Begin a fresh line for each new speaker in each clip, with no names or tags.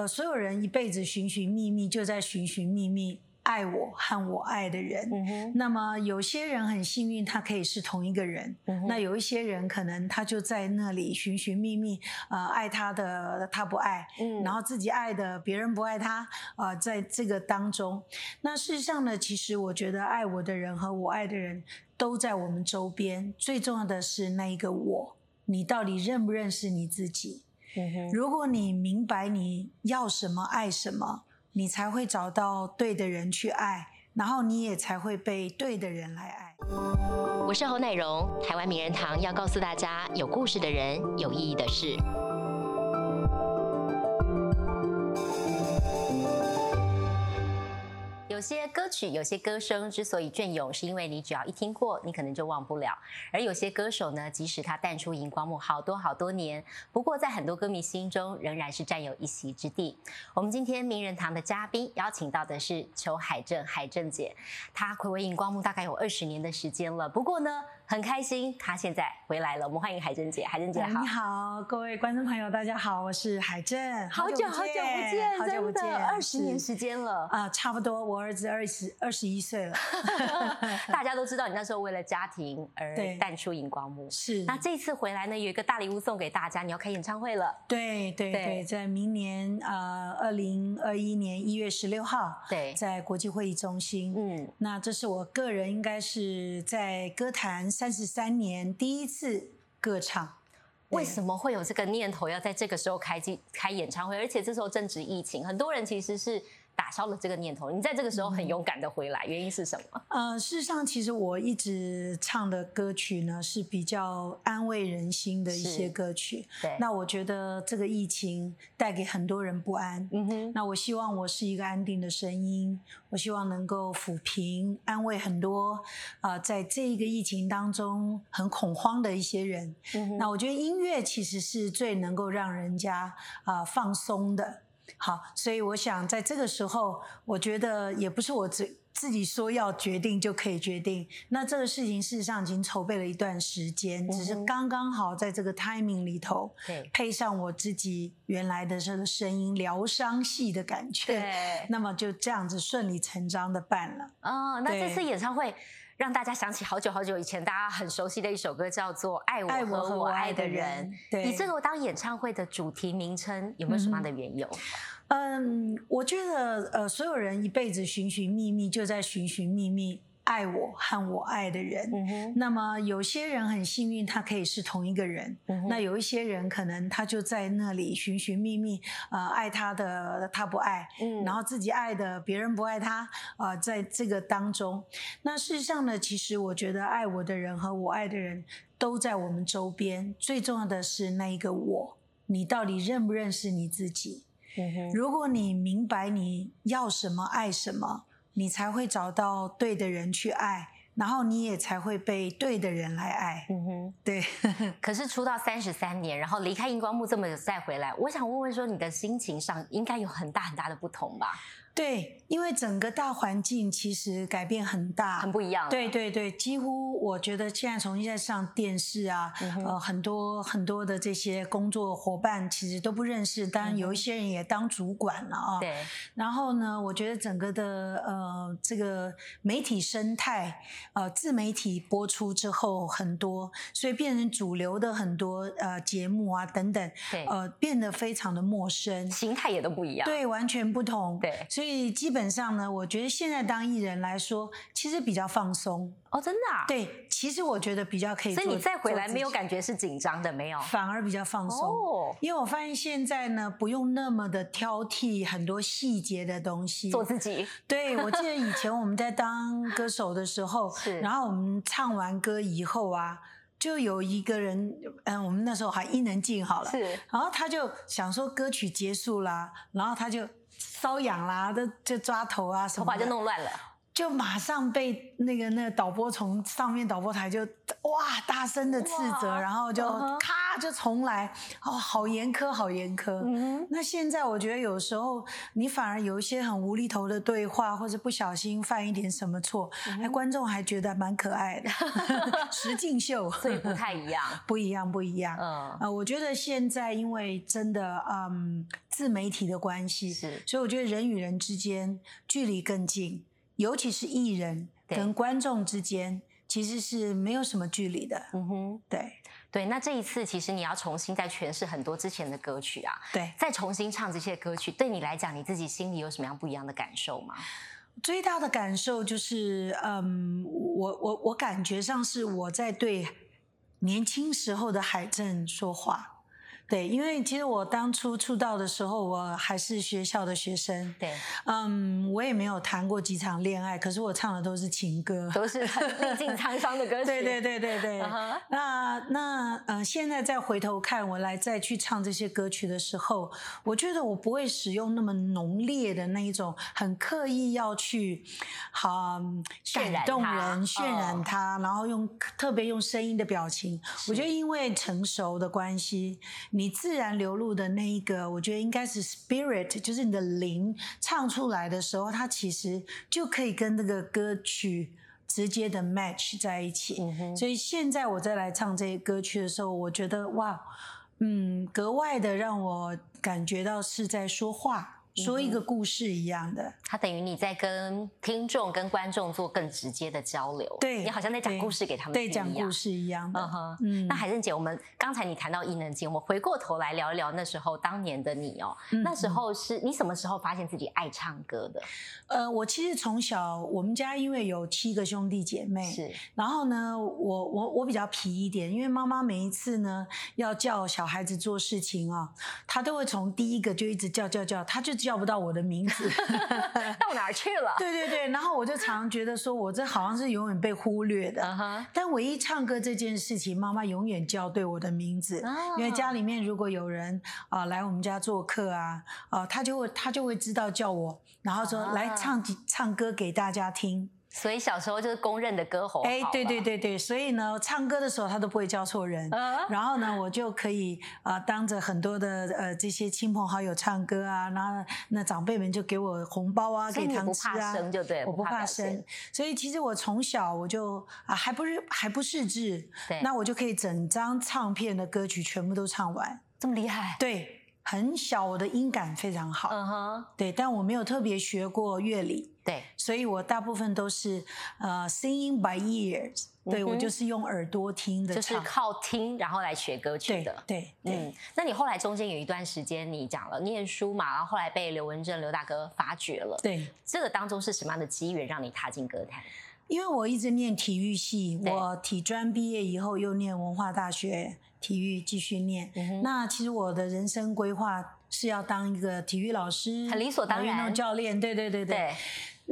呃，所有人一辈子寻寻觅觅，就在寻寻觅觅。爱我和我爱的人，那么有些人很幸运，他可以是同一个人。那有一些人可能他就在那里寻寻觅觅，呃，爱他的他不爱，然后自己爱的别人不爱他，啊，在这个当中，那事实上呢，其实我觉得爱我的人和我爱的人都在我们周边。最重要的是那一个我，你到底认不认识你自己？如果你明白你要什么，爱什么。你才会找到对的人去爱，然后你也才会被对的人来爱。
我是侯乃荣，台湾名人堂要告诉大家：有故事的人，有意义的事。有些歌曲，有些歌声之所以隽永，是因为你只要一听过，你可能就忘不了；而有些歌手呢，即使他淡出荧光幕好多好多年，不过在很多歌迷心中仍然是占有一席之地。我们今天名人堂的嘉宾邀请到的是裘海正，海正姐，她回归荧光幕大概有二十年的时间了。不过呢，很开心他现在回来了。我们欢迎海珍姐，海珍姐好，
你好，各位观众朋友，大家好，我是海珍，
好久好久不见，
好久不见，
二十年时间了
啊，差不多我。儿子二十二十一岁了
大家都知道你那时候为了家庭而淡出荧光幕。
是，
那这次回来呢，有一个大礼物送给大家，你要开演唱会了。
对对对，在明年呃二零二一年一月十六号，
对，
在国际会议中心。嗯，那这是我个人应该是在歌坛三十三年第一次歌唱。
为什么会有这个念头要在这个时候开机开演唱会？而且这时候正值疫情，很多人其实是。打消了这个念头，你在这个时候很勇敢的回来，原因是什么？
呃，事实上，其实我一直唱的歌曲呢是比较安慰人心的一些歌曲。
对，
那我觉得这个疫情带给很多人不安。嗯哼，那我希望我是一个安定的声音，我希望能够抚平、安慰很多啊，在这一个疫情当中很恐慌的一些人。嗯那我觉得音乐其实是最能够让人家啊放松的。好，所以我想在这个时候，我觉得也不是我自自己说要决定就可以决定。那这个事情事实上已经筹备了一段时间，只是刚刚好在这个 timing 里头，
对，
配上我自己原来的这个声音疗伤系的感觉，
对，
那么就这样子顺理成章的办了。哦，
那这次演唱会。让大家想起好久好久以前大家很熟悉的一首歌，叫做《爱我和我爱的人》。你这个当演唱会的主题名称，有没有什么样的缘由？
嗯，我觉得呃，所有人一辈子寻寻觅觅，就在寻寻觅觅。爱我和我爱的人，那么有些人很幸运，他可以是同一个人。那有一些人可能他就在那里寻寻觅觅，呃，爱他的他不爱，然后自己爱的别人不爱他，啊，在这个当中，那事实上呢，其实我觉得爱我的人和我爱的人都在我们周边。最重要的是那一个我，你到底认不认识你自己？如果你明白你要什么，爱什么。你才会找到对的人去爱，然后你也才会被对的人来爱。嗯哼，对。
可是出道三十三年，然后离开荧光幕这么久再回来，我想问问说，你的心情上应该有很大很大的不同吧？
对，因为整个大环境其实改变很大，
很不一样。
对对对，几乎我觉得现在重新在上电视啊，呃，很多很多的这些工作伙伴其实都不认识，当然有一些人也当主管了啊。
对。
然后呢，我觉得整个的呃这个媒体生态，呃自媒体播出之后很多，所以变成主流的很多呃节目啊等等，
对，
呃变得非常的陌生，
形态也都不一样，
对，完全不同，
对。
所以基本上呢，我觉得现在当艺人来说，其实比较放松
哦，真的啊。
对，其实我觉得比较可以。
所以你再回来没有感觉是紧张的，没有，
反而比较放松。哦，因为我发现现在呢，不用那么的挑剔很多细节的东西，
做自己。
对，我记得以前我们在当歌手的时候，
是，
然后我们唱完歌以后啊，就有一个人，嗯，我们那时候还伊能静好了，
是，
然后他就想说歌曲结束啦，然后他就。瘙痒啦，都就抓头啊，
头发就弄乱了，
就马上被那个那个导播从上面导播台就哇大声的斥责，然后就咔就重来，哦，好严苛，好严苛。嗯那现在我觉得有时候你反而有一些很无厘头的对话，或者不小心犯一点什么错，哎，观众还觉得蛮可爱的，实境秀，
所以不太一样，
不一样，不一样。嗯，啊，我觉得现在因为真的，嗯，自媒体的关系，
是，
所以我觉得人与人之间距离更近，尤其是艺人跟观众之间。其实是没有什么距离的，嗯哼，对
对。那这一次，其实你要重新再诠释很多之前的歌曲啊，
对，
再重新唱这些歌曲，对你来讲，你自己心里有什么样不一样的感受吗？
最大的感受就是，嗯，我我我感觉上是我在对年轻时候的海正说话。对，因为其实我当初出道的时候，我还是学校的学生。
对，
嗯，我也没有谈过几场恋爱，可是我唱的都是情歌，
都是历尽沧桑的歌曲。
对对对对对。那那呃，现在再回头看，我来再去唱这些歌曲的时候，我觉得我不会使用那么浓烈的那一种，很刻意要去好感动人、渲染它，然后用特别用声音的表情。我觉得因为成熟的关系。你自然流露的那一个，我觉得应该是 spirit，就是你的灵唱出来的时候，它其实就可以跟那个歌曲直接的 match 在一起。所以现在我再来唱这些歌曲的时候，我觉得哇，嗯，格外的让我感觉到是在说话。说一个故事一样的，
它等于你在跟听众、跟观众做更直接的交流。
对，
你好像在讲故事给他们，
对，讲故事一样的。
嗯，那海正姐，我们刚才你谈到伊能静，我们回过头来聊一聊那时候当年的你哦。那时候是你什么时候发现自己爱唱歌的？
呃，我其实从小我们家因为有七个兄弟姐妹，
是，
然后呢，我我我比较皮一点，因为妈妈每一次呢要叫小孩子做事情啊，她都会从第一个就一直叫叫叫，她就。叫不到我的名字，
到哪儿去了？
对对对，然后我就常常觉得说，我这好像是永远被忽略的。但唯一唱歌这件事情，妈妈永远叫对我的名字，因为家里面如果有人啊来我们家做客啊，啊，他就会他就会知道叫我，然后说来唱几唱歌给大家听。
所以小时候就是公认的歌喉。哎，
对对对对，所以呢，唱歌的时候他都不会叫错人。然后呢，我就可以啊，当着很多的呃这些亲朋好友唱歌啊，然后那长辈们就给我红包啊，给糖吃啊。
生就对，
我不怕生。所以其实我从小我就啊，还不是还不识字，那我就可以整张唱片的歌曲全部都唱完。
这么厉害？
对。很小，我的音感非常好。嗯哼，对，但我没有特别学过乐理。
对，
所以我大部分都是呃，singing by ears。对我就是用耳朵听的，
就是靠听然后来学歌曲的。
对，嗯。
那你后来中间有一段时间，你讲了念书嘛，然后后来被刘文正刘大哥发掘了。
对，
这个当中是什么样的机缘让你踏进歌坛？
因为我一直念体育系，我体专毕业以后又念文化大学。体育继续念，那其实我的人生规划是要当一个体育老师，
很理所当然，
运动教练，对对对。对。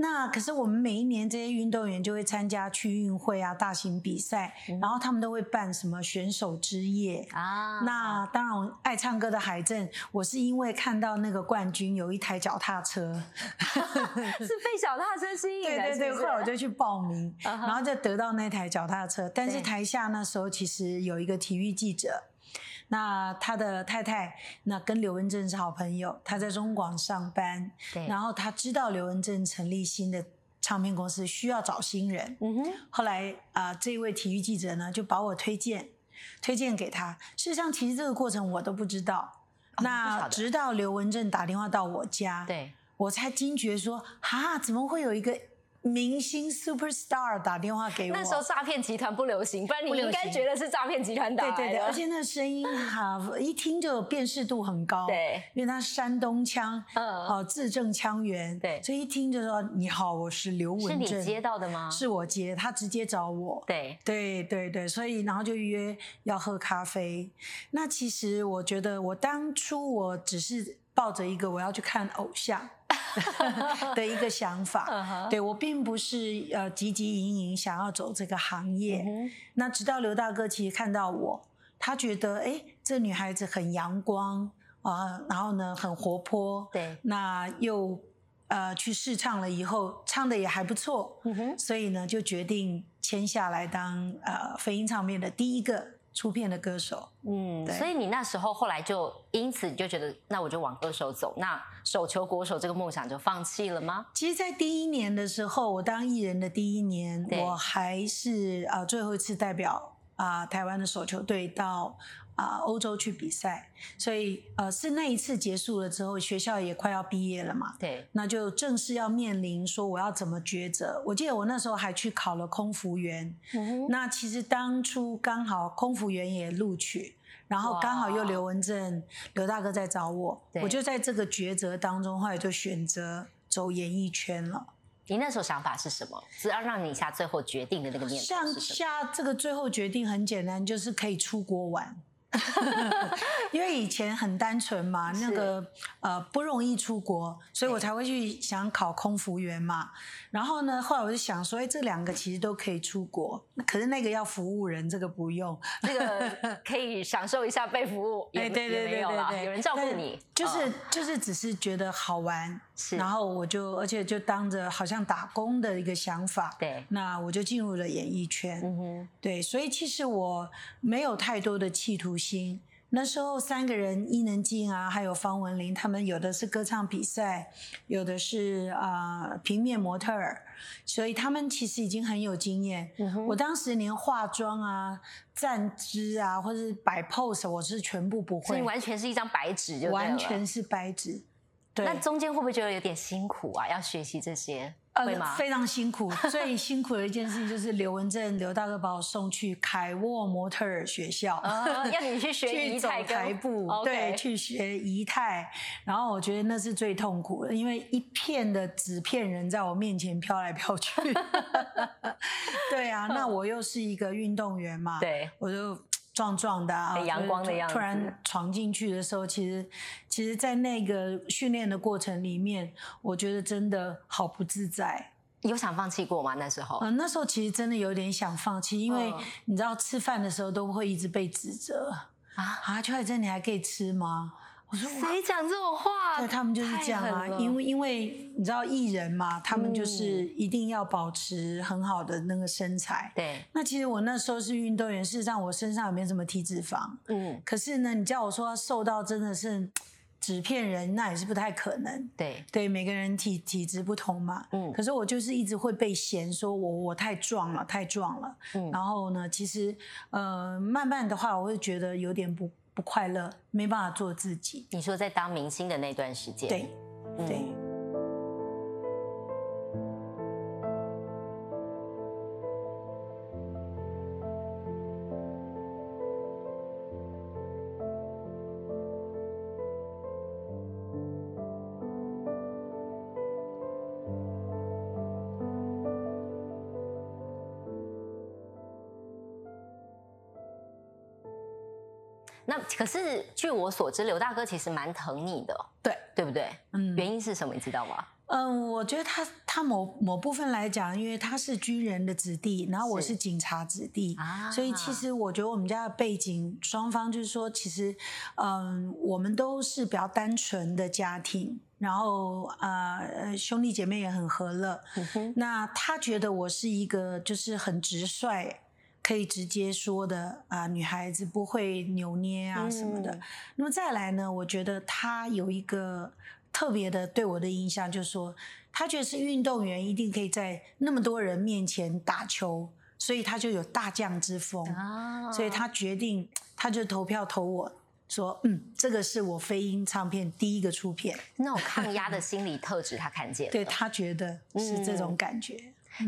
那可是我们每一年这些运动员就会参加区运会啊，大型比赛，然后他们都会办什么选手之夜啊。那当然，爱唱歌的海正，我是因为看到那个冠军有一台脚踏车，
是被脚踏车吸引，
对对对，后来我就去报名，然后就得到那台脚踏车。但是台下那时候其实有一个体育记者。那他的太太，那跟刘文正是好朋友，他在中广上班，
对，
然后他知道刘文正成立新的唱片公司，需要找新人，嗯哼，后来啊，这位体育记者呢就把我推荐，推荐给他。事实上，其实这个过程我都不知道，那直到刘文正打电话到我家，
对
我才惊觉说，哈，怎么会有一个。明星 super star 打电话给我，
那时候诈骗集团不流行，不然你应该觉得是诈骗集团打
对对对，而且那声音哈，一听就辨识度很高。
对，
因为他山东腔，嗯，哦，字正腔圆。
对，
所以一听就说你好，我是刘文正。
是你接到的吗？
是我接，他直接找我。
对
对对对，所以然后就约要喝咖啡。那其实我觉得，我当初我只是抱着一个我要去看偶像。的一个想法，对我并不是呃汲汲营营想要走这个行业。那直到刘大哥其实看到我，他觉得哎，这女孩子很阳光啊，然后呢很活泼，
对，
那又呃去试唱了以后，唱的也还不错，所以呢就决定签下来当呃飞鹰唱片的第一个。出片的歌手。
嗯，所以你那时候后来就因此你就觉得，那我就往歌手走，那手球国手这个梦想就放弃了吗？
其实，在第一年的时候，我当艺人的第一年，我还是啊最后一次代表啊台湾的手球队到。啊，欧洲去比赛，所以呃，是那一次结束了之后，学校也快要毕业了嘛。
对，
那就正式要面临说我要怎么抉择。我记得我那时候还去考了空服员。嗯那其实当初刚好空服员也录取，然后刚好又刘文正刘大哥在找我，我就在这个抉择当中，后来就选择走演艺圈了。
你那时候想法是什么？只要让你下最后决定的那个念头
像下这个最后决定很简单，就是可以出国玩。因为以前很单纯嘛，那个呃不容易出国，所以我才会去想考空服员嘛。然后呢，后来我就想说，哎，这两个其实都可以出国，可是那个要服务人，这个不用，
这个。可以享受一下被服务，哎，对对对对对，有人照顾你，
就是就是只是觉得好玩，
是，
然后我就而且就当着好像打工的一个想法，
对，
那我就进入了演艺圈，嗯哼，对，所以其实我没有太多的企图心。那时候三个人，伊能静啊，还有方文琳，他们有的是歌唱比赛，有的是啊平面模特儿，所以他们其实已经很有经验。我当时连化妆啊、站姿啊，或者是摆 pose，我是全部不会，
所以完全是一张白纸就
完全是白纸。
那中间会不会觉得有点辛苦啊？要学习这些？呃，
非常辛苦。最辛苦的一件事情就是刘文正刘大哥把我送去凯沃模特儿学校，
要你去学 仪态
台步，对，去学仪态。然后我觉得那是最痛苦的，因为一片的纸片人在我面前飘来飘去。对啊，那我又是一个运动员嘛，
对，
我就。壮壮的啊，
阳光的样子。
突然闯进去的时候，其实，其实，在那个训练的过程里面，我觉得真的好不自在。
有想放弃过吗？那时候？
嗯，那时候其实真的有点想放弃，因为你知道，吃饭的时候都会一直被指责啊啊，邱海珍，你还可以吃吗？
我说谁讲这种话？
对，他们就是这样啊，因为因为你知道艺人嘛，他们就是一定要保持很好的那个身材。
对。
那其实我那时候是运动员，事实上我身上也没什么体脂肪。嗯。可是呢，你叫我说瘦到真的是纸片人，那也是不太可能。
对。
对，每个人体体质不同嘛。嗯。可是我就是一直会被嫌说我我太壮了，太壮了。嗯。然后呢，其实呃，慢慢的话，我会觉得有点不。不快乐，没办法做自己。
你说在当明星的那段时间，
对，对。
那可是据我所知，刘大哥其实蛮疼你的，
对
对不对？嗯，原因是什么？你知道吗？
嗯，我觉得他他某某部分来讲，因为他是军人的子弟，然后我是警察子弟，所以其实我觉得我们家的背景双方就是说，其实嗯，我们都是比较单纯的家庭，然后呃兄弟姐妹也很和乐。那他觉得我是一个就是很直率。可以直接说的啊，女孩子不会扭捏啊什么的。那么再来呢，我觉得他有一个特别的对我的印象，就是说他觉得是运动员一定可以在那么多人面前打球，所以他就有大将之风。所以他决定，他就投票投我说，嗯，这个是我飞鹰唱片第一个出片。
那种抗压的心理特质，他看见，
对他觉得是这种感觉。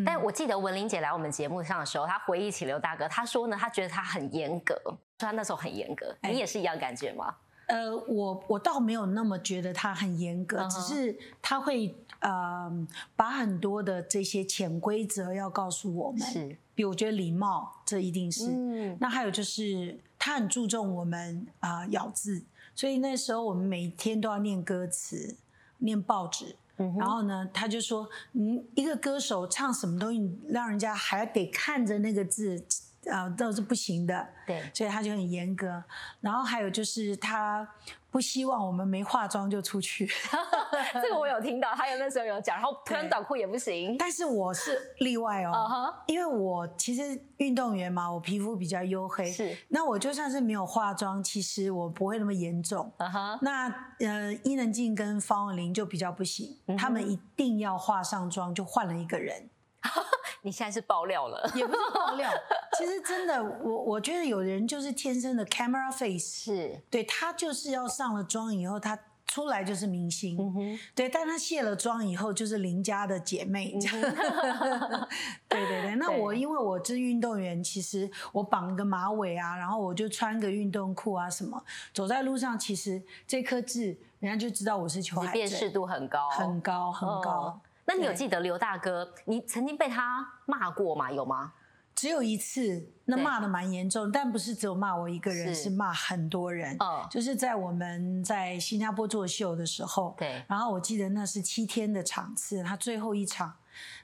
但我记得文玲姐来我们节目上的时候，她回忆起刘大哥，她说呢，她觉得他很严格，说他那时候很严格。你也是一样感觉吗？
呃，我我倒没有那么觉得他很严格，只是他会呃把很多的这些潜规则要告诉我们。
是，
比如我觉得礼貌，这一定是。嗯。那还有就是他很注重我们啊咬字，所以那时候我们每天都要念歌词，念报纸。然后呢，他就说：“嗯，一个歌手唱什么东西，让人家还得看着那个字啊都是不行的。
对，
所以他就很严格。然后还有就是他不希望我们没化妆就出去。
这个我有听到，还有那时候有讲，然后穿短裤也不行。
但是我是例外哦因为我其实运动员嘛，我皮肤比较黝黑，
是
那我就算是没有化妆，其实我不会那么严重。
啊哈，
那呃，伊能静跟方文琳就比较不行，
嗯
他们一定要化上妆，就换了一个人。
你现在是爆料了，
也不是爆料，其实真的，我我觉得有人就是天生的 camera face，
是，
对他就是要上了妆以后，他出来就是明星，对，但他卸了妆以后就是邻家的姐妹，对对对。那我因为我是运动员，其实我绑个马尾啊，然后我就穿个运动裤啊什么，走在路上，其实这颗痣人家就知道我是邱海
辨识，度很高，
很高很高。
哦那你有
对
记得刘大哥，你曾经被他骂过吗？有吗？
只有一次，那
对
骂的蛮严重，但不是只有骂我一个人，
是
是骂很多人。
哦
就是在我们在新加坡做秀的时候，
对
然后我记得那是七天的场次，他最后一场，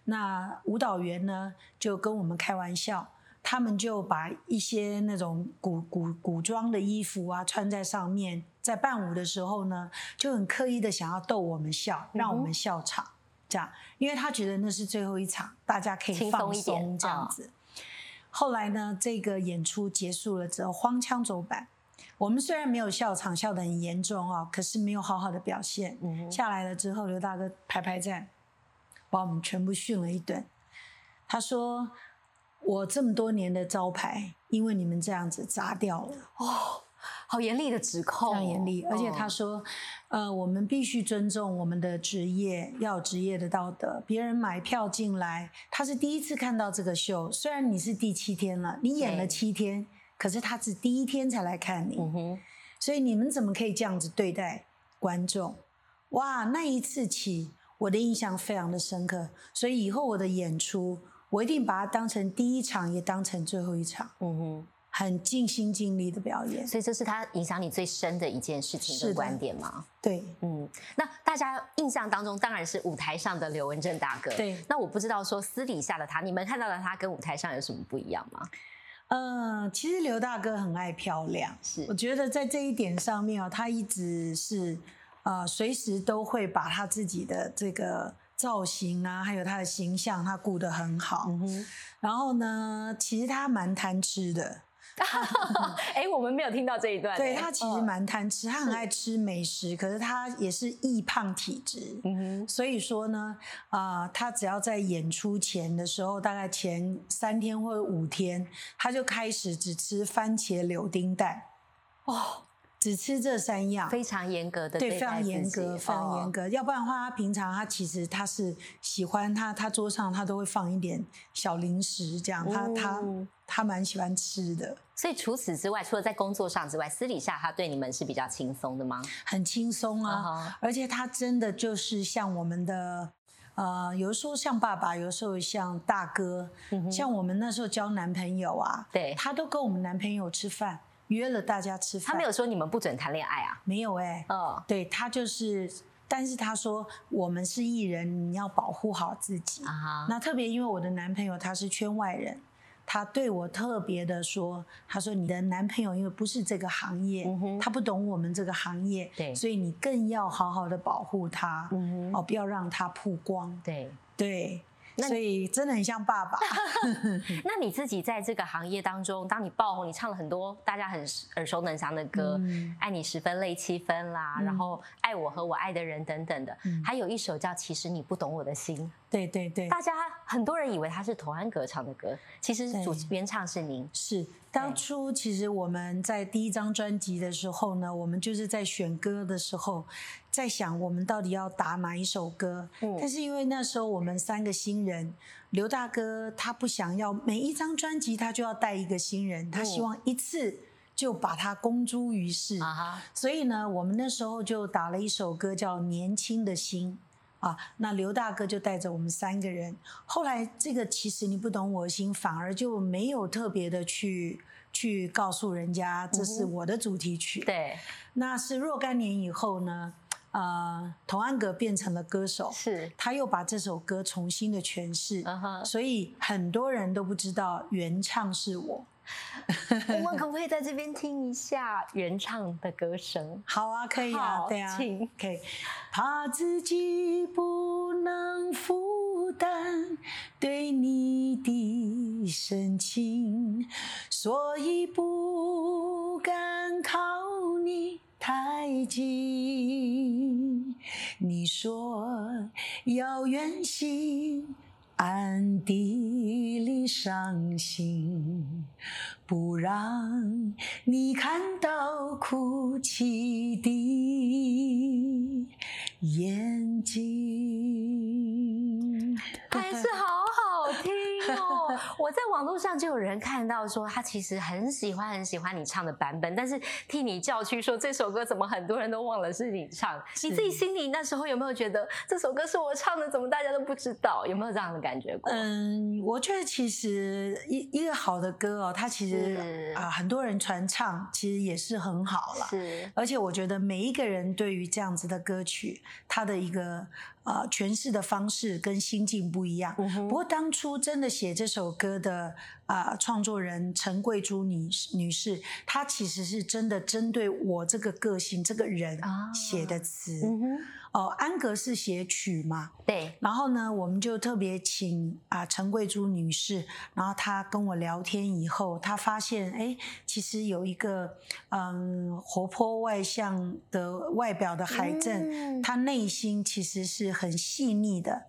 那舞蹈员呢就跟我们开玩笑。他们就把一些那种古古古装的衣服啊穿在上面，在伴舞的时候呢，就很刻意的想要逗我们笑，让我们笑场，这样，因为他觉得那是最后一场，大家可以放
松
这样
啊
子。后来呢，这个演出结束了之后，荒腔走板。我们虽然没有笑场，笑得很严重哦，可是没有好好的表现。
嗯
下来了之后，刘大哥排排站，把我们全部训了一顿。他说：“我这么多年的招牌，因为你们这样子砸掉了。”
好严厉的指控哦，
非常严厉，而且他
嗯
说，呃，我们必须尊重我们的职业，要有职业的道德。别人买票进来，他是第一次看到这个秀，虽然你是第七天了，你演了七天，可是他是第一天才来看你，
嗯哼，
所以你们怎么可以这样子对待观众？哇，那一次起，我的印象非常的深刻，所以以后我的演出，我一定把它当成第一场，也当成最后一场，
嗯哼，
很尽心尽力的表演。
所以这是他影响你最深的一件事情
的
观点吗？
对，
嗯，那大家印象当中当然是舞台上的刘文正大哥。
对
那我不知道说私底下的他，你们看到的他跟舞台上有什么不一样吗？
嗯，其实刘大哥很爱漂亮，
是
我觉得在这一点上面啊，他一直是呃，随时都会把他自己的这个造型啊，还有他的形象，他顾得很好。然后呢，其实他蛮贪吃的，
哎，我们没有听到这一段。
对
哎
他其实，蛮贪吃，他很爱吃美食，可是他也是易胖体质。
嗯哼，
所以说呢，啊、他只要在演出前的时候，大概前三天或者五天，他就开始只吃番茄柳丁蛋，
哦，
只吃这三样。
非常严格的
对，非常严格，非常严。
哦
格。要不然的话，他平常他其实他是喜欢他，他桌上他都会放一点小零食，这样他他
嗯
他蛮喜欢吃的，
所以除此之外，除了在工作上之外，私底下他对你们是比较轻松的吗？
很轻松
嗯
啊。
哼
而且他真的就是像我们的。呃，有时候像爸爸，有时候像大哥，像我们那时候交男朋友啊，
嗯对
他都跟我们男朋友吃饭，约了大家吃饭。
他没有说你们不准谈恋爱啊？
没有哎、
嗯，
对他就是，但是他说我们是艺人，你要保护好自己。
啊，
那特别因为我的男朋友他是圈外人，他对我特别的说，他说你的男朋友因为不是这个行业，
嗯
他不懂我们这个行业，
对
所以你更要好好的保护他，
嗯，
哦，不要让他曝光。
对。
对，
那
所以真的很像爸爸。
那你自己在这个行业当中，当你爆红，你唱了很多大家很耳熟能详的歌，
嗯
爱你十分泪七分》啦，
嗯
然后爱我和我爱的人等等的，
嗯
还有一首叫《其实你不懂我的心》，
对对对，
大家很多人以为他是童安格唱的歌，其实
对
主原唱是您。
是当初其实我们在第一张专辑的时候呢，我们就是在选歌的时候，在想我们到底要打哪一首歌。
嗯
但是因为那时候我们三个新人，刘大哥他不想要每一张专辑他就要带一个新人，他希望一次就把它公诸于世。所以呢，我们那时候就打了一首歌叫《年轻的心》啊。那刘大哥就带着我们三个人。后来这个其实你不懂我的心，反而就没有特别的去去告诉人家这是我的主题曲。
对，
那是若干年以后呢，呃，童安格变成了歌手，
是
他又把这首歌重新的诠释，所以很多人都不知道原唱是我。
我们可不可以在这边听一下原唱的歌声？
好啊，可以啊，对啊，请可以。怕自己不能负担对你的深情，所以不敢靠你太近。你说要远行。暗地里伤心，不让你看到哭泣的眼睛，
还是好好听哦。我在网络上就有人看到说，他其实很喜欢很喜欢你唱的版本，但是替你叫屈说这首歌怎么很多人都忘了是你唱？你自己心里那时候有没有觉得这首歌是我唱的？怎么大家都不知道？有没有这样的感觉过？
嗯，我觉得其实一一个好的歌哦，它其实啊很多人传唱，其实也是很好了。
是，
而且我觉得每一个人对于这样子的歌曲，他的一个。啊，诠释的方式跟心境不一样。不过当初真的写这首歌的啊，创作人陈桂珠女女士，她其实是真的针对我这个个性这个人写的词。哦，安格是写曲嘛？
对。
然后呢，我们就特别请啊陈桂珠女士，然后她跟我聊天以后，她发现哎，其实有一个嗯活泼外向的外表的海正，她内心其实是很细腻的，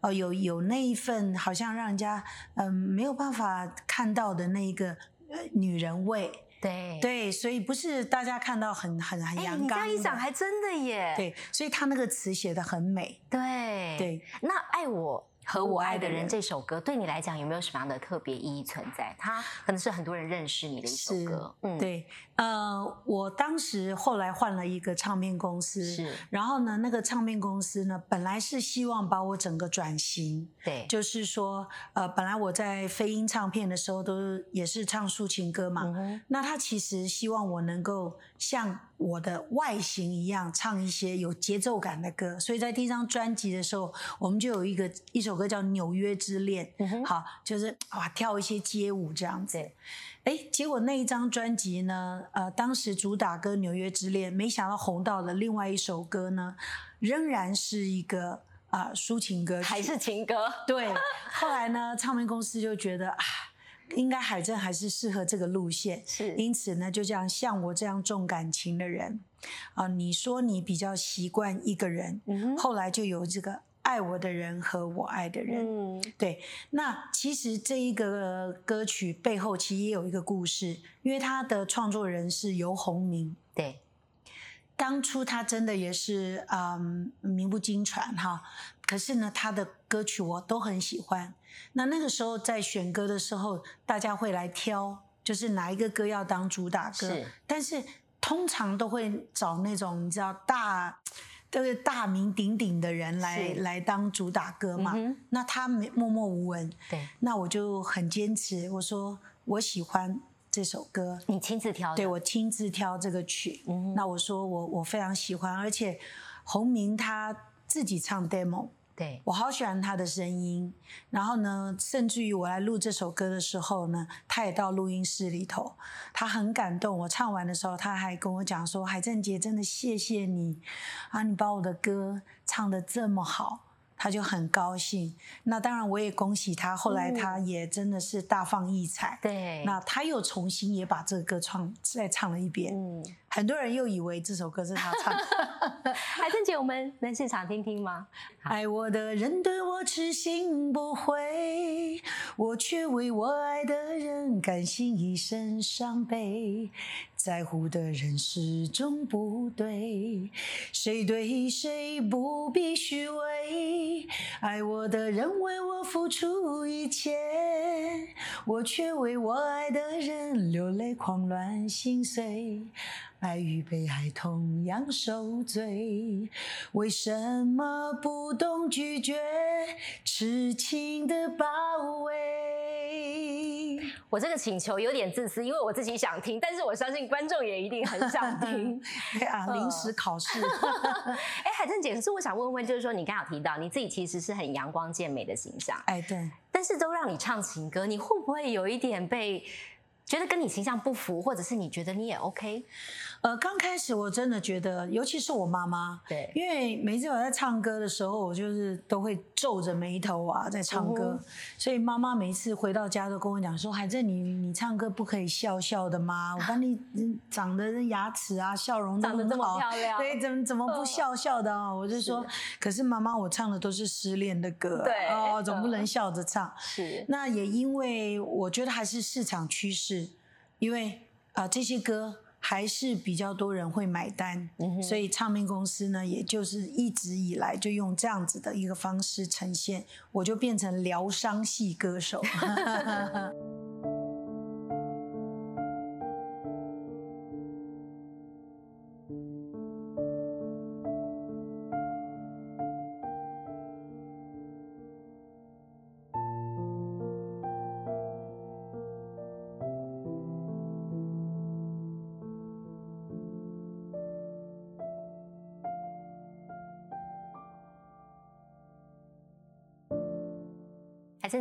哦，有有那一份好像让人家嗯没有办法看到的那一个呃女人味。
对
对，所以不是大家看到很很很阳刚。你这
样一讲，还真的耶。
对，所以他那个词写的很美。
对
对，
那爱我。和我爱的人这首歌对你来讲有没有什么样的特别意义存在？它可能是很多人认识你的一首歌。
嗯，对。呃，我当时后来换了一个唱片公司，
是。
然后呢，那个唱片公司呢，本来是希望把我整个转型。
对。
就是说，呃，本来我在飞鹰唱片的时候都也是唱抒情歌嘛。嗯那他其实希望我能够像我的外形一样，唱一些有节奏感的歌。所以在第一张专辑的时候，我们就有一个一首。歌叫《纽约之恋》，好，就是哇，跳一些街舞这样子。哎，结果那一张专辑呢，呃，当时主打歌《纽约之恋》，没想到红到了另外一首歌呢，仍然是一个啊抒情歌，
还是情歌。
对，后来呢，唱片公司就觉得啊，应该海正还是适合这个路线，
是，
因此呢，就这样像我这样重感情的人啊，你说你比较习惯一个人，后来就有这个。爱我的人和我爱的人，嗯，对。那其实这一个歌曲背后其实也有一个故事，因为他的创作人是游鸿明。
对，
当初他真的也是嗯名不经传哈，可是呢他的歌曲我都很喜欢。那那个时候在选歌的时候，大家会来挑，就是哪一个歌要当主打歌。
是，
但是通常都会找那种你知道大。都是大名鼎鼎的人来来当主打歌嘛，那他没默默无闻，
对，
那我就很坚持，我说我喜欢这首歌，
你亲自挑，
对我亲自挑这个曲，那我说我我非常喜欢，而且洪明他自己唱 demo。
对
我好喜欢他的声音，然后呢，甚至于我来录这首歌的时候呢，他也到录音室里头，他很感动。我唱完的时候，他还跟我讲说：“海正杰，真的谢谢你啊，你把我的歌唱得这么好。”他就很高兴，那当然我也恭喜他。后来他也真的是大放异彩。
对，
那他又重新也把这个歌唱再唱了一遍。嗯，很多人又以为这首歌是他唱的。
海珍姐，我们能现场听听吗？
爱我的人对我痴心不悔，我却为我爱的人甘心一生伤悲。在乎的人始终不对，谁对谁不必虚伪。爱我的人为我付出一切，我却为我爱的人流泪狂乱心碎。爱与被爱同样受罪，为什么不懂拒绝痴情的包围？
我这个请求有点自私，因为我自己想听，但是我相信观众也一定很想听。
对啊，临时考试。
哎，海珍姐，可是我想问问，就是说你刚好提到你自己其实是很阳光健美的形象，
哎，对，
但是都让你唱情歌，你会不会有一点被？觉得跟你形象不符，或者是你觉得你也 OK？
呃，刚开始我真的觉得，尤其是我妈妈，
对，
因为每次我在唱歌的时候，我就是都会皱着眉头啊，在唱歌，所以妈妈每次回到家都跟我讲说：“海正，你你唱歌不可以笑笑的吗？我看你长得牙齿啊，笑容
长得这么漂亮，
对，怎么怎么不笑笑的啊？”我就说：“可是妈妈，我唱的都是失恋的歌，
对，
哦，总不能笑着唱。”
是，
那也因为我觉得还是市场趋势。因为啊，这些歌还是比较多人会买单，所以唱片公司呢，也就是一直以来就用这样子的一个方式呈现，我就变成疗伤系歌手。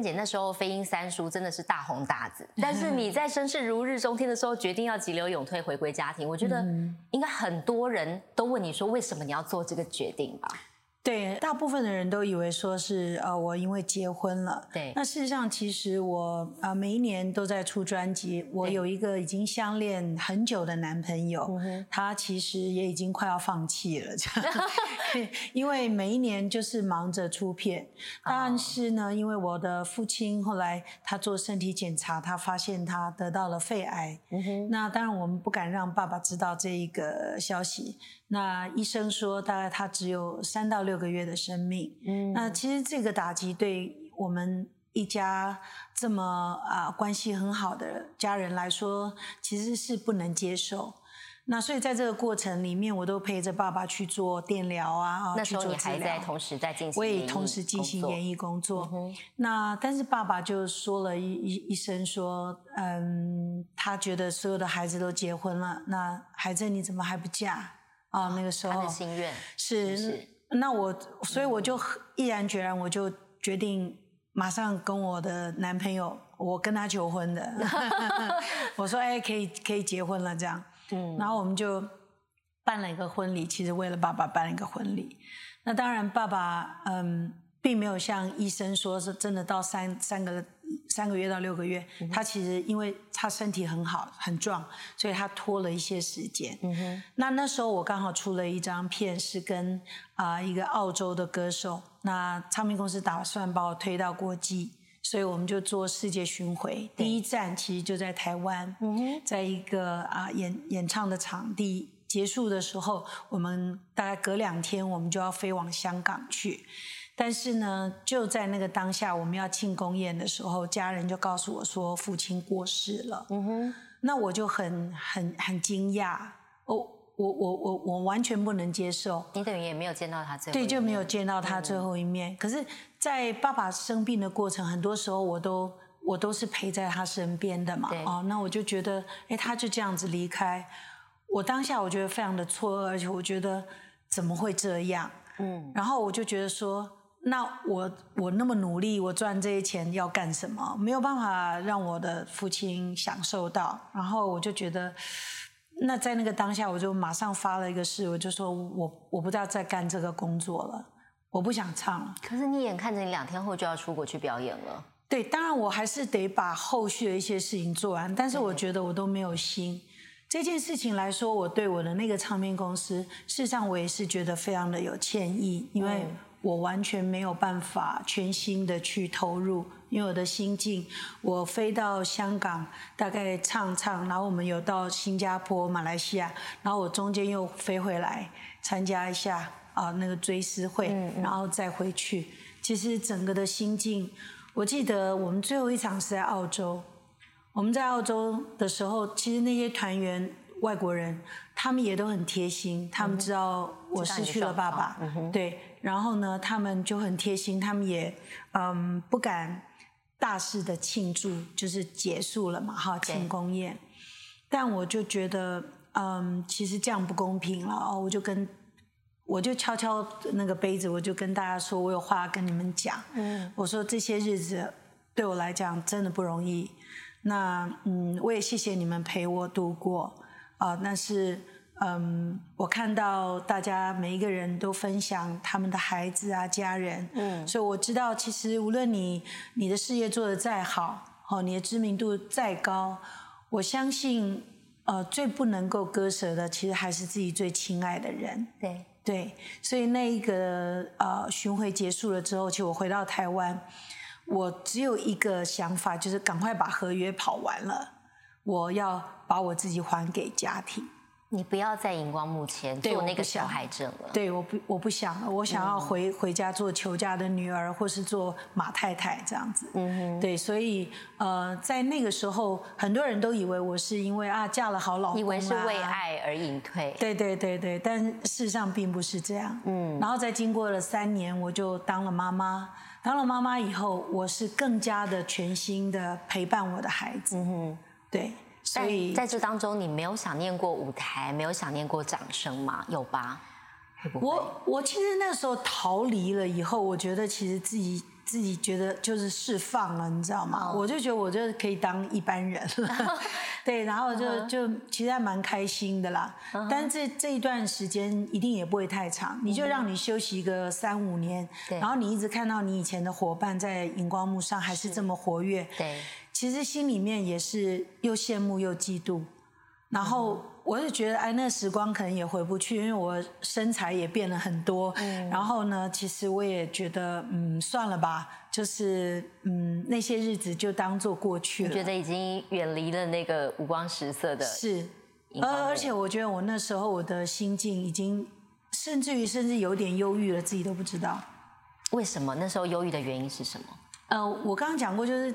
珍姐那时候飞鹰三叔真的是大红大紫，但是你在声势如日中天的时候决定要急流勇退回归家庭，我觉得应该很多人都问你说为什么你要做这个决定吧？
对，大部分的人都以为说是呃，我因为结婚了。
对，
那事实上其实我啊，每一年都在出专辑。我有一个已经相恋很久的男朋友，他其实也已经快要放弃了，这样，因为每一年就是忙着出片。但是呢，因为我的父亲后来他做身体检查，他发现他得到了肺癌。那当然我们不敢让爸爸知道这一个消息。那医生说，大概他只有三到六个月的生命。嗯，那其实这个打击对我们一家这么啊关系很好的家人来说，其实是不能接受。那所以在这个过程里面，我都陪着爸爸去做电疗啊，
那时候你还在同时在进行，
我也同时进行演艺工作。那但是爸爸就说了一一一声说，嗯，他觉得所有的孩子都结婚了，那孩子你怎么还不嫁？啊，那个时候
他的心愿
是，那我所以我就毅然决然，我就决定马上跟我的男朋友，我跟他求婚的。我说，哎，可以可以结婚了，这样。嗯，然后我们就办了一个婚礼，其实为了爸爸办了一个婚礼。那当然，爸爸嗯，并没有像医生说是真的到三三个。三个月到六个月，他其实因为他身体很好很壮，所以他拖了一些时间。那那时候我刚好出了一张片，是跟啊一个澳洲的歌手，那唱片公司打算把我推到国际，所以我们就做世界巡回。第一站其实就在台湾，在一个啊演演唱的场地结束的时候，我们大概隔两天我们就要飞往香港去。但是呢，就在那个当下，我们要庆功宴的时候，家人就告诉我说父亲过世了。嗯哼，那我就很很很惊讶，我我我我我完全不能接受。
你等于也没有见到他最后
对，就没有见到他最后一面。可是，在爸爸生病的过程，很多时候我都我都是陪在他身边的嘛。哦，那我就觉得，哎，他就这样子离开，我当下我觉得非常的错愕，而且我觉得怎么会这样？嗯，然后我就觉得说。那我我那么努力，我赚这些钱要干什么？没有办法让我的父亲享受到。然后我就觉得，那在那个当下，我就马上发了一个誓，我就说我我不要再干这个工作了，我不想唱了。
可是你眼看着你两天后就要出国去表演了。
对，当然我还是得把后续的一些事情做完。但是我觉得我都没有心。这件事情来说，我对我的那个唱片公司，事实上我也是觉得非常的有歉意，因为。我完全没有办法全心的去投入，因为我的心境，我飞到香港大概唱唱，然后我们有到新加坡、马来西亚，然后我中间又飞回来参加一下啊那个追思会，然后再回去。其实整个的心境，我记得我们最后一场是在澳洲，我们在澳洲的时候，其实那些团员外国人，他们也都很贴心，他们知道我失去了爸爸，对。然后呢，他们就很贴心，他们也嗯不敢大肆的庆祝，就是结束了嘛，哈，庆功宴。但我就觉得，嗯，其实这样不公平了哦，我就跟，我就敲敲那个杯子，我就跟大家说，我有话跟你们讲。嗯，我说这些日子对我来讲真的不容易。那嗯，我也谢谢你们陪我度过啊，那是。嗯，我看到大家每一个人都分享他们的孩子啊、家人，嗯，所以我知道，其实无论你你的事业做得再好，哦，你的知名度再高，我相信，呃，最不能够割舍的，其实还是自己最亲爱的人。
对
对，所以那一个呃巡回结束了之后，其实我回到台湾，我只有一个想法，就是赶快把合约跑完了，我要把我自己还给家庭。
你不要在荧光幕前做那个小孩证了。
对，我不，我不想了。我想要回回家做求家的女儿，或是做马太太这样子。嗯哼。对，所以呃，在那个时候，很多人都以为我是因为啊嫁了好老公
以为是为爱而隐退。
对对对对，但事实上并不是这样。嗯。然后在经过了三年，我就当了妈妈。当了妈妈以后，我是更加的全心的陪伴我的孩子。嗯哼。对。所以
在这当中，你没有想念过舞台，没有想念过掌声吗？有吧？
我我其实那时候逃离了以后，我觉得其实自己自己觉得就是释放了，你知道吗？我就觉得我就可以当一般人了，对，然后就就其实还蛮开心的啦。但是这这一段时间一定也不会太长，你就让你休息一个三五年，然后你一直看到你以前的伙伴在荧光幕上还是这么活跃，
对。
其实心里面也是又羡慕又嫉妒，然后我是觉得，哎，那时光可能也回不去，因为我身材也变了很多。嗯。然后呢，其实我也觉得，嗯，算了吧，就是嗯，那些日子就当做过去了。
觉得已经远离了那个五光十色的。
是。而而且我觉得我那时候我的心境已经，甚至于甚至有点忧郁了，自己都不知道。
为什么那时候忧郁的原因是什么？
呃，我刚刚讲过，就是。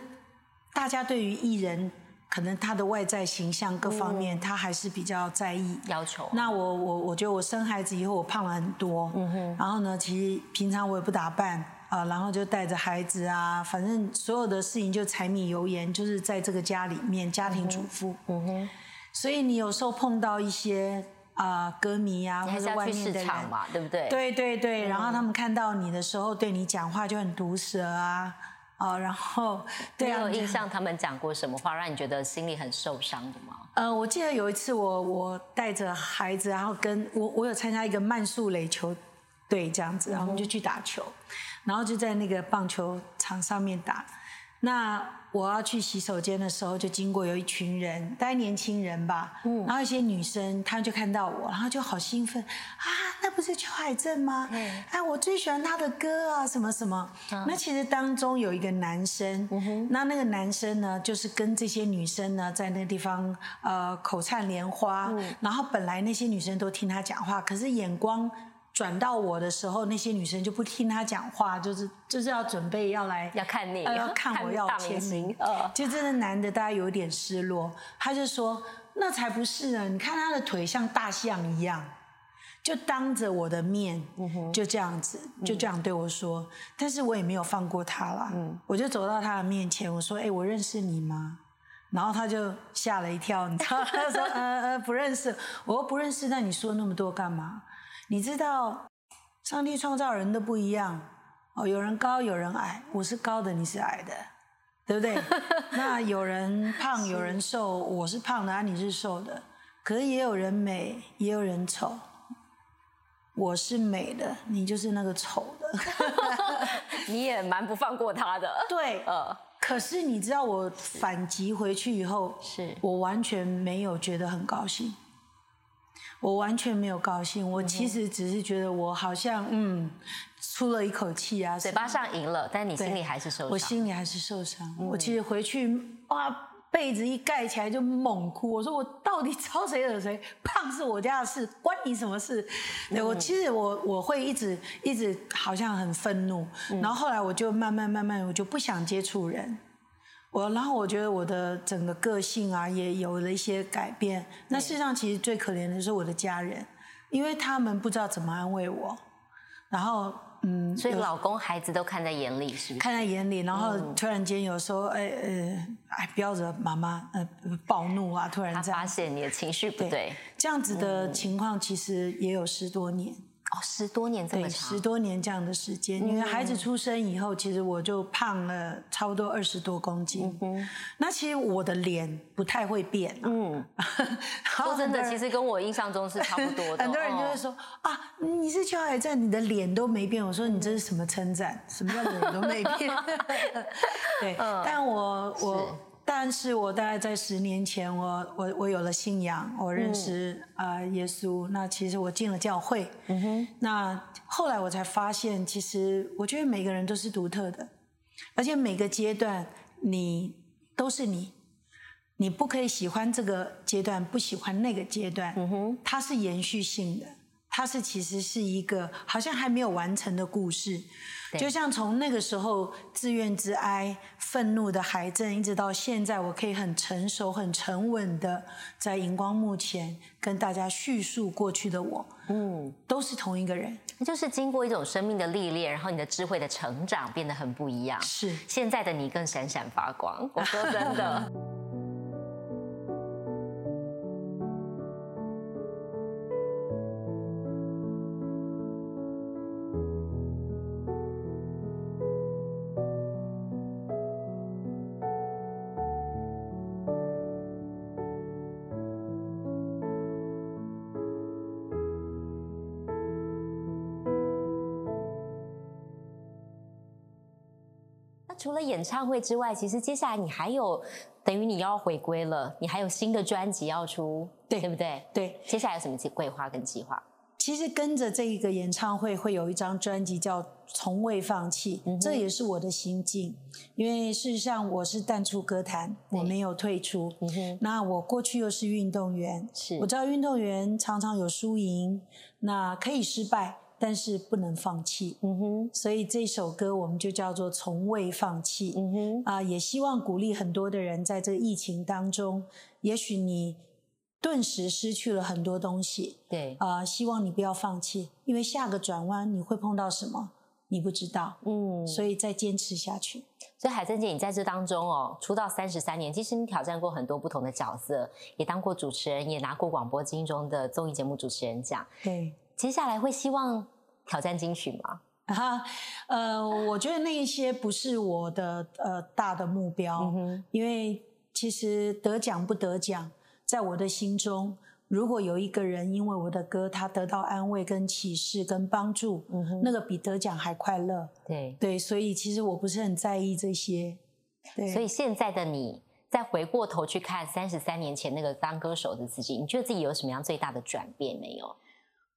大家对于艺人，可能他的外在形象各方面，他还是比较在意
要求。
那我我我觉得我生孩子以后我胖了很多，嗯哼。然后呢，其实平常我也不打扮啊，然后就带着孩子啊，反正所有的事情就柴米油盐，就是在这个家里面家庭主妇，嗯哼。所以你有时候碰到一些啊歌迷啊，或者外面的人
嘛，对不对？
对对对，然后他们看到你的时候，对你讲话就很毒舌啊。哦，然后
对啊，有印象他们讲过什么话，让你觉得心里很受伤的吗？
呃，我记得有一次，我我带着孩子，然后跟我我有参加一个慢速垒球队这样子，然后我们就去打球，然后就在那个棒球场上面打，那。我要去洗手间的时候，就经过有一群人，大概年轻人吧，然后一些女生，她们就看到我，然后就好兴奋啊，那不是邱海正吗？哎，我最喜欢他的歌啊，什么什么。那其实当中有一个男生，那那个男生呢，就是跟这些女生呢，在那个地方呃口灿莲花，然后本来那些女生都听他讲话，可是眼光。转到我的时候，那些女生就不听他讲话，就是就是要准备要来
要看你，
要看我要签名。就这个男的，大家有点失落，他就说：“那才不是呢，你看他的腿像大象一样。”就当着我的面，就这样子，就这样对我说。但是我也没有放过他了，我就走到他的面前，我说：“哎，我认识你吗？”然后他就吓了一跳，你知道，他说：“呃呃，不认识。”我说：“不认识，那你说那么多干嘛？”你知道，上帝创造人都不一样哦，有人高，有人矮，我是高的，你是矮的，对不对？那有人胖，有人瘦，我是胖的，啊，你是瘦的。可是也有人美，也有人丑，我是美的，你就是那个丑的。
你也蛮不放过他的。
对，呃，可是你知道我反击回去以后，
是
我完全没有觉得很高兴。我完全没有高兴，我其实只是觉得我好像嗯出了一口气啊，
嘴巴上赢了，但你心里还是受伤。
我心里还是受伤。我其实回去哇，被子一盖起来就猛哭。我说我到底招谁惹谁？胖是我家的事，关你什么事？对我其实我我会一直一直好像很愤怒，然后后来我就慢慢慢慢我就不想接触人。我然后我觉得我的整个个性啊也有了一些改变。那事实上其实最可怜的是我的家人，因为他们不知道怎么安慰我。然后
嗯，所以老公、孩子都看在眼里，是不是？
看在眼里，然后突然间有时候，哎呃，哎，不要惹妈妈，呃，暴怒啊，突然
他发现你的情绪不对，
这样子的情况其实也有十多年。
哦，十多年这么长，
十多年这样的时间，因为孩子出生以后，其实我就胖了差不多二十多公斤。那其实我的脸不太会变。嗯，
说真的，其实跟我印象中是差不多的。
很多人就会说啊，你是邱海战，你的脸都没变。我说你这是什么称赞？什么叫脸都没变？对，但我我。但是我大概在十年前，我我我有了信仰，我认识啊耶稣。那其实我进了教会。嗯哼。那后来我才发现，其实我觉得每个人都是独特的，而且每个阶段你都是你，你不可以喜欢这个阶段，不喜欢那个阶段。嗯哼。它是延续性的。它是其实是一个好像还没有完成的故事，就像从那个时候自怨自哀、愤怒的海正，一直到现在，我可以很成熟、很沉稳的在荧光幕前跟大家叙述过去的我，嗯，都是同一个人，
就是经过一种生命的历练，然后你的智慧的成长变得很不一样，
是。
现在的你更闪闪发光。我说真的。了演唱会之外，其实接下来你还有等于你要回归了，你还有新的专辑要出，
对
对不对？
对，
接下来有什么规划跟计划？
其实跟着这一个演唱会会有一张专辑叫《从未放弃》，这也是我的心境。因为事实上我是淡出歌坛，我没有退出。那我过去又是运动员，
是
我知道运动员常常有输赢，那可以失败。但是不能放弃，嗯哼，所以这首歌我们就叫做从未放弃，嗯哼，啊，也希望鼓励很多的人在这个疫情当中，也许你顿时失去了很多东西，
对，
啊，希望你不要放弃，因为下个转弯你会碰到什么，你不知道，嗯，所以再坚持下去。
所以海珍姐，你在这当中哦，出道三十三年，其实你挑战过很多不同的角色，也当过主持人，也拿过广播金钟的综艺节目主持人奖，
对。
接下来会希望挑战金曲吗？哈，
呃，我觉得那一些不是我的呃大的目标，因为其实得奖不得奖，在我的心中，如果有一个人因为我的歌他得到安慰、跟启示、跟帮助，那个比得奖还快乐。
对
对，所以其实我不是很在意这些。对，
所以现在的你再回过头去看三十三年前那个当歌手的自己，你觉得自己有什么样最大的转变没有？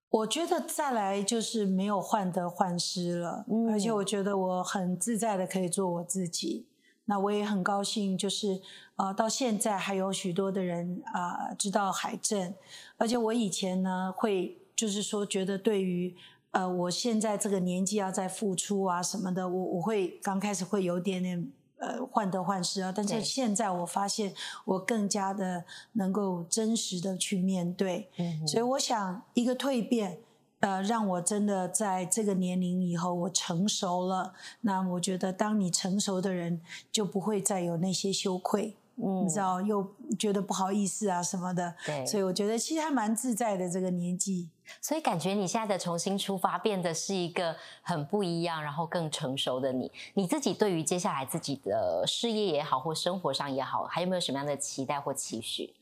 我觉得再来就是没有患得患失了，而且我觉得我很自在的可以做我自己。那我也很高兴，就是呃，到现在还有许多的人啊知道海正，而且我以前呢会就是说觉得对于呃我现在这个年纪要再付出啊什么的，我我会刚开始会有点点。呃，患得患失啊！但是现在我发现，我更加的能够真实的去面对。嗯，所以我想一个蜕变，呃，让我真的在这个年龄以后，我成熟了。那我觉得，当你成熟的人，就不会再有那些羞愧。嗯，你知道，又觉得不好意思啊什么的。
对，
所以我觉得其实还蛮自在的这个年纪。
所以感觉你现在的重新出发，变得是一个很不一样，然后更成熟的你。你自己对于接下来自己的事业也好，或生活上也好，还有没有什么样的期待或期许？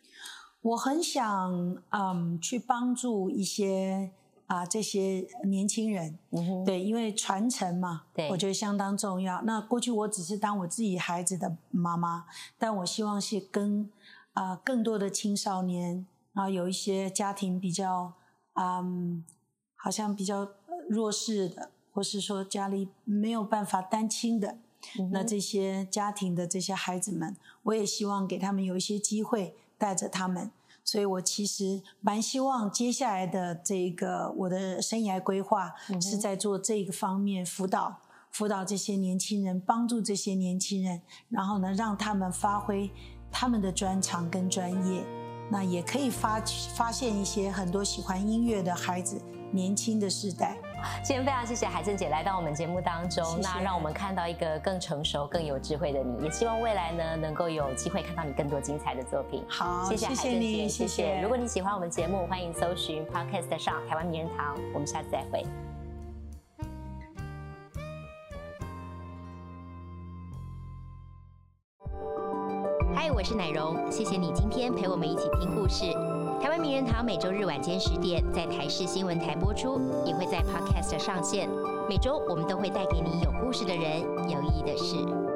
我很想，嗯，去帮助一些啊这些年轻人。嗯，对，因为传承嘛，
对，
我觉得相当重要。那过去我只是当我自己孩子的妈妈，但我希望是跟啊更多的青少年啊有一些家庭比较。嗯，好像比较弱势的，或是说家里没有办法单亲的，那这些家庭的这些孩子们，我也希望给他们有一些机会，带着他们。所以我其实蛮希望接下来的这个我的生涯规划是在做这个方面辅导，辅导这些年轻人，帮助这些年轻人，然后呢，让他们发挥他们的专长跟专业。那也可以发发现一些很多喜欢音乐的孩子，年轻的世代。
今天非常谢谢海珍姐来到我们节目当中，
谢谢
那让我们看到一个更成熟、更有智慧的你，也希望未来呢能够有机会看到你更多精彩的作品。
好，
谢谢海珍姐，
你，
谢谢。如果你喜欢我们节目，欢迎搜寻 Podcast 上台湾名人堂，我们下次再会。嗨，我是奶蓉，谢谢你今天陪我们一起听故事。台湾名人堂每周日晚间十点在台视新闻台播出，也会在 Podcast 上线。每周我们都会带给你有故事的人，有意义的事。